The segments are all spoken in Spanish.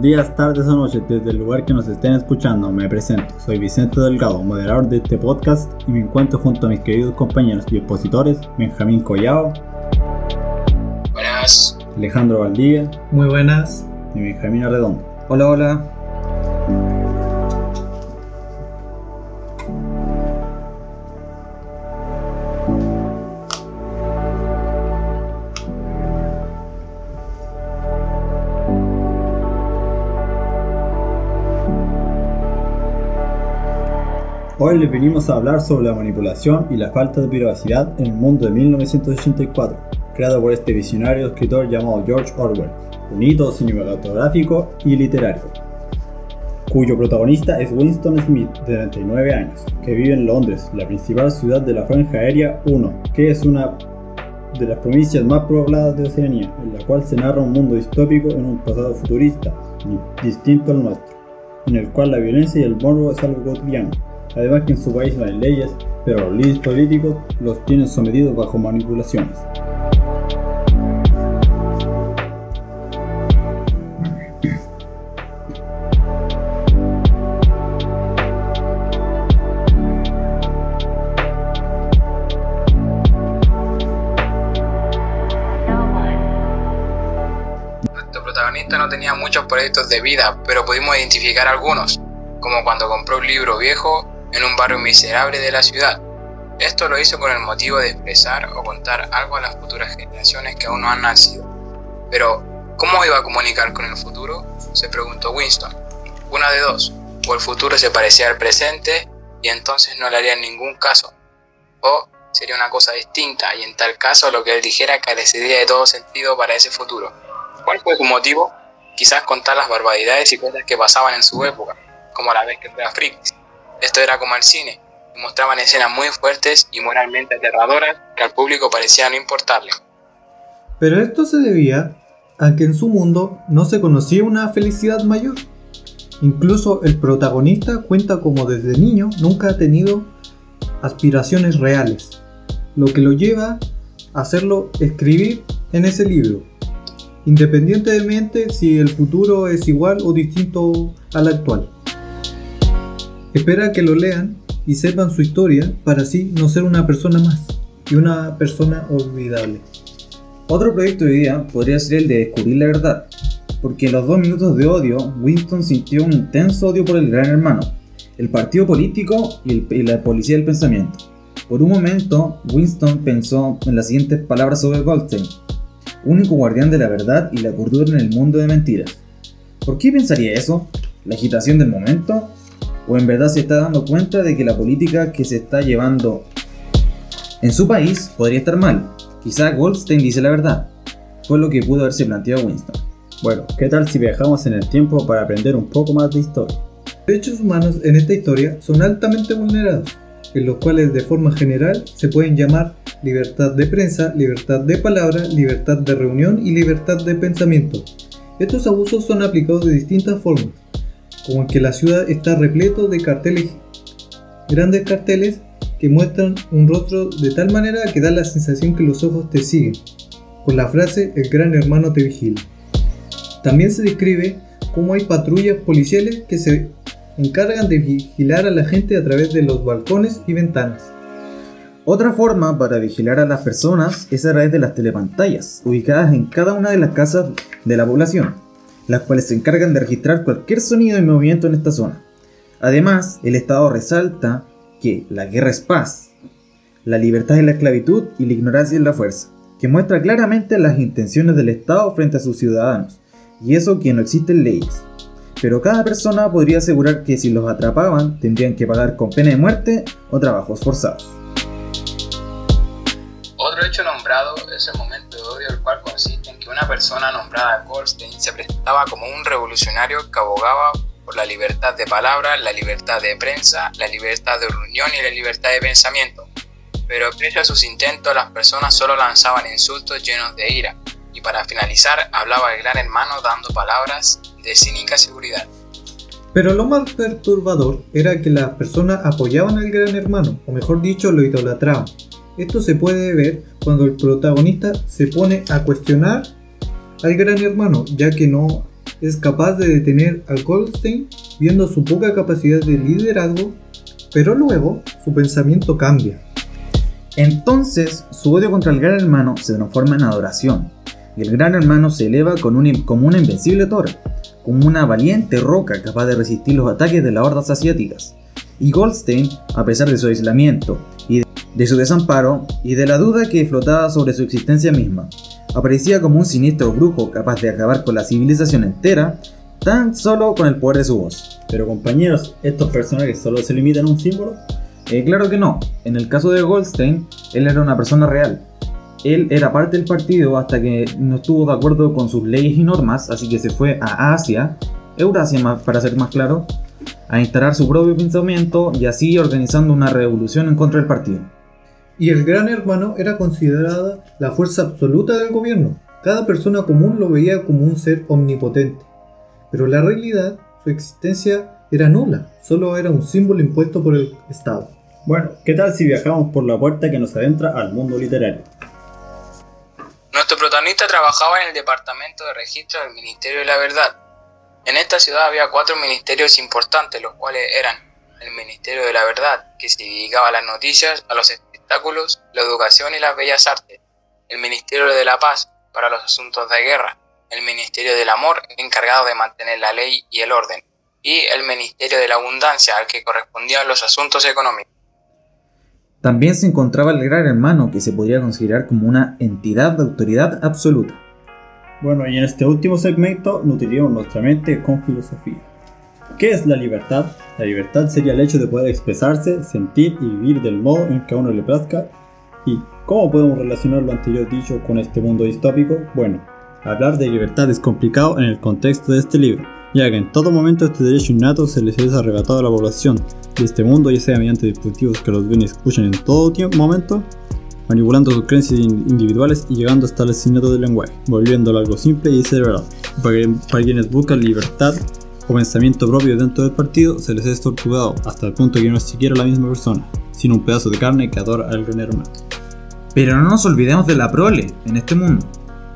Buenos días, tardes o noches, desde el lugar que nos estén escuchando. Me presento, soy Vicente Delgado, moderador de este podcast y me encuentro junto a mis queridos compañeros y expositores Benjamín Collao. Buenas. Alejandro Valdivia. Muy buenas. Y Benjamín Arredondo. Hola, hola. Hoy les venimos a hablar sobre la manipulación y la falta de privacidad en el mundo de 1984, creado por este visionario escritor llamado George Orwell, un hito cinematográfico y literario, cuyo protagonista es Winston Smith, de 39 años, que vive en Londres, la principal ciudad de la Franja Aérea 1, que es una de las provincias más pobladas de Oceanía, en la cual se narra un mundo distópico en un pasado futurista, distinto al nuestro, en el cual la violencia y el morbo es algo cotidiano Además que en su país no hay leyes, pero los líderes políticos los tienen sometidos bajo manipulaciones. No tenía muchos proyectos de vida, pero pudimos identificar algunos, como cuando compró un libro viejo en un barrio miserable de la ciudad. Esto lo hizo con el motivo de expresar o contar algo a las futuras generaciones que aún no han nacido. Pero, ¿cómo iba a comunicar con el futuro? Se preguntó Winston. Una de dos, o el futuro se parecía al presente y entonces no le haría ningún caso, o sería una cosa distinta y en tal caso lo que él dijera carecería de todo sentido para ese futuro. ¿Cuál fue su motivo? Quizás contar las barbaridades y cosas que pasaban en su época, como la vez que fue a esto era como el cine, mostraban escenas muy fuertes y moralmente aterradoras que al público parecía no importarle. Pero esto se debía a que en su mundo no se conocía una felicidad mayor. Incluso el protagonista cuenta como desde niño nunca ha tenido aspiraciones reales, lo que lo lleva a hacerlo escribir en ese libro, independientemente si el futuro es igual o distinto al actual. Espera que lo lean y sepan su historia para así no ser una persona más y una persona olvidable. Otro proyecto de día podría ser el de descubrir la verdad, porque en los dos minutos de odio, Winston sintió un intenso odio por el gran hermano, el partido político y, y la policía del pensamiento. Por un momento, Winston pensó en las siguientes palabras sobre Goldstein, único guardián de la verdad y la cordura en el mundo de mentiras. ¿Por qué pensaría eso? ¿La agitación del momento? O en verdad se está dando cuenta de que la política que se está llevando en su país podría estar mal. Quizá Goldstein dice la verdad. Fue lo que pudo haberse planteado Winston. Bueno, ¿qué tal si viajamos en el tiempo para aprender un poco más de historia? Los derechos humanos en esta historia son altamente vulnerados, en los cuales de forma general se pueden llamar libertad de prensa, libertad de palabra, libertad de reunión y libertad de pensamiento. Estos abusos son aplicados de distintas formas, como que la ciudad está repleto de carteles, grandes carteles que muestran un rostro de tal manera que da la sensación que los ojos te siguen, con la frase el gran hermano te vigila. También se describe cómo hay patrullas policiales que se encargan de vigilar a la gente a través de los balcones y ventanas. Otra forma para vigilar a las personas es a través de las telepantallas, ubicadas en cada una de las casas de la población las cuales se encargan de registrar cualquier sonido y movimiento en esta zona. Además, el Estado resalta que la guerra es paz, la libertad es la esclavitud y la ignorancia es la fuerza, que muestra claramente las intenciones del Estado frente a sus ciudadanos, y eso que no existen leyes. Pero cada persona podría asegurar que si los atrapaban tendrían que pagar con pena de muerte o trabajos forzados. Otro hecho nombrado es el momento de odio, el cual consiste una persona nombrada Goldstein se presentaba como un revolucionario que abogaba por la libertad de palabra, la libertad de prensa, la libertad de reunión y la libertad de pensamiento. Pero pese a sus intentos, las personas solo lanzaban insultos llenos de ira, y para finalizar hablaba el gran hermano dando palabras de cínica seguridad. Pero lo más perturbador era que las personas apoyaban al gran hermano, o mejor dicho, lo idolatraban. Esto se puede ver cuando el protagonista se pone a cuestionar al gran hermano, ya que no es capaz de detener a Goldstein viendo su poca capacidad de liderazgo, pero luego su pensamiento cambia. Entonces, su odio contra el gran hermano se transforma en adoración, y el gran hermano se eleva un- como una invencible torre, como una valiente roca capaz de resistir los ataques de las hordas asiáticas. Y Goldstein, a pesar de su aislamiento y de su desamparo y de la duda que flotaba sobre su existencia misma, aparecía como un siniestro brujo capaz de acabar con la civilización entera tan solo con el poder de su voz. Pero compañeros, ¿estos personajes solo se limitan a un símbolo? Eh, claro que no. En el caso de Goldstein, él era una persona real. Él era parte del partido hasta que no estuvo de acuerdo con sus leyes y normas, así que se fue a Asia, Eurasia para ser más claro, a instalar su propio pensamiento y así organizando una revolución en contra del partido. Y el gran hermano era considerada la fuerza absoluta del gobierno. Cada persona común lo veía como un ser omnipotente. Pero la realidad, su existencia era nula, solo era un símbolo impuesto por el Estado. Bueno, ¿qué tal si viajamos por la puerta que nos adentra al mundo literario? Nuestro protagonista trabajaba en el departamento de registro del Ministerio de la Verdad. En esta ciudad había cuatro ministerios importantes, los cuales eran el Ministerio de la Verdad, que se dedicaba a las noticias, a los espectáculos, la educación y las bellas artes, el Ministerio de la Paz, para los asuntos de guerra, el Ministerio del Amor, encargado de mantener la ley y el orden, y el Ministerio de la Abundancia, al que correspondían los asuntos económicos. También se encontraba el gran hermano, que se podría considerar como una entidad de autoridad absoluta. Bueno, y en este último segmento nutriremos nuestra mente con filosofía. ¿Qué es la libertad? La libertad sería el hecho de poder expresarse, sentir y vivir del modo en que a uno le plazca. ¿Y cómo podemos relacionar lo anterior dicho con este mundo distópico? Bueno, hablar de libertad es complicado en el contexto de este libro, ya que en todo momento este derecho innato se les es arrebatado a la población de este mundo, ya sea mediante dispositivos que los ven y escuchan en todo tiempo, momento, manipulando sus creencias in- individuales y llegando hasta el asesinato del lenguaje, volviéndolo algo simple y cerebral. Para, para quienes buscan libertad o pensamiento propio dentro del partido, se les es torturado hasta el punto que no es siquiera la misma persona, sino un pedazo de carne que adora al gran hermano. Pero no nos olvidemos de la prole en este mundo.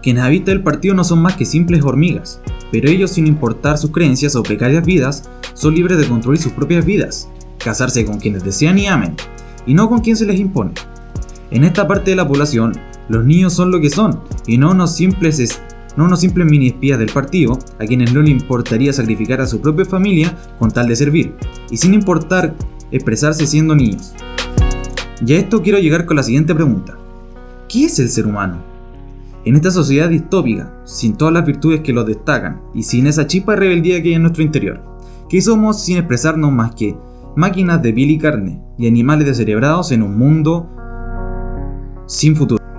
Quienes habitan el partido no son más que simples hormigas, pero ellos sin importar sus creencias o precarias vidas, son libres de construir sus propias vidas, casarse con quienes desean y amen, y no con quien se les impone. En esta parte de la población, los niños son lo que son, y no unos simples, es- no unos simples mini espías del partido, a quienes no le importaría sacrificar a su propia familia con tal de servir, y sin importar expresarse siendo niños. Y a esto quiero llegar con la siguiente pregunta. ¿Qué es el ser humano? En esta sociedad distópica, sin todas las virtudes que los destacan y sin esa chispa de rebeldía que hay en nuestro interior, ¿qué somos sin expresarnos más que máquinas de piel y carne y animales descerebrados en un mundo sin futuro?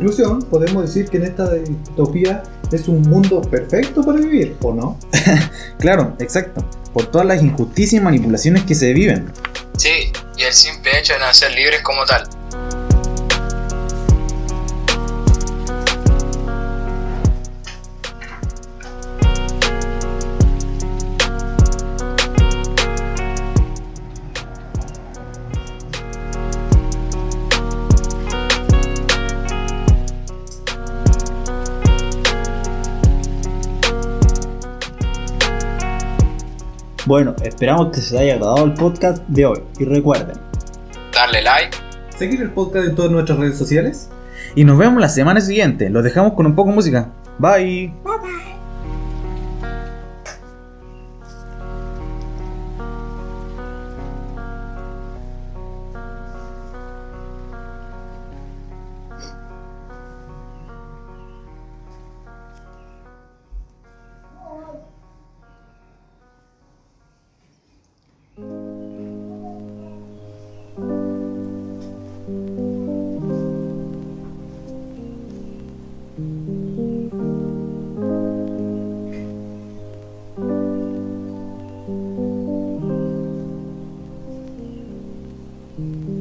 Conclusión, podemos decir que en esta distopía es un mundo perfecto para vivir, ¿o no? Claro, exacto. Por todas las injusticias y manipulaciones que se viven. Sí, y el simple hecho de nacer libres como tal. Bueno, esperamos que se les haya agradado el podcast de hoy y recuerden, Darle like. Seguir el podcast en todas nuestras redes sociales. Y nos vemos la semana siguiente. Los dejamos con un poco de música. Bye. Mm-hmm.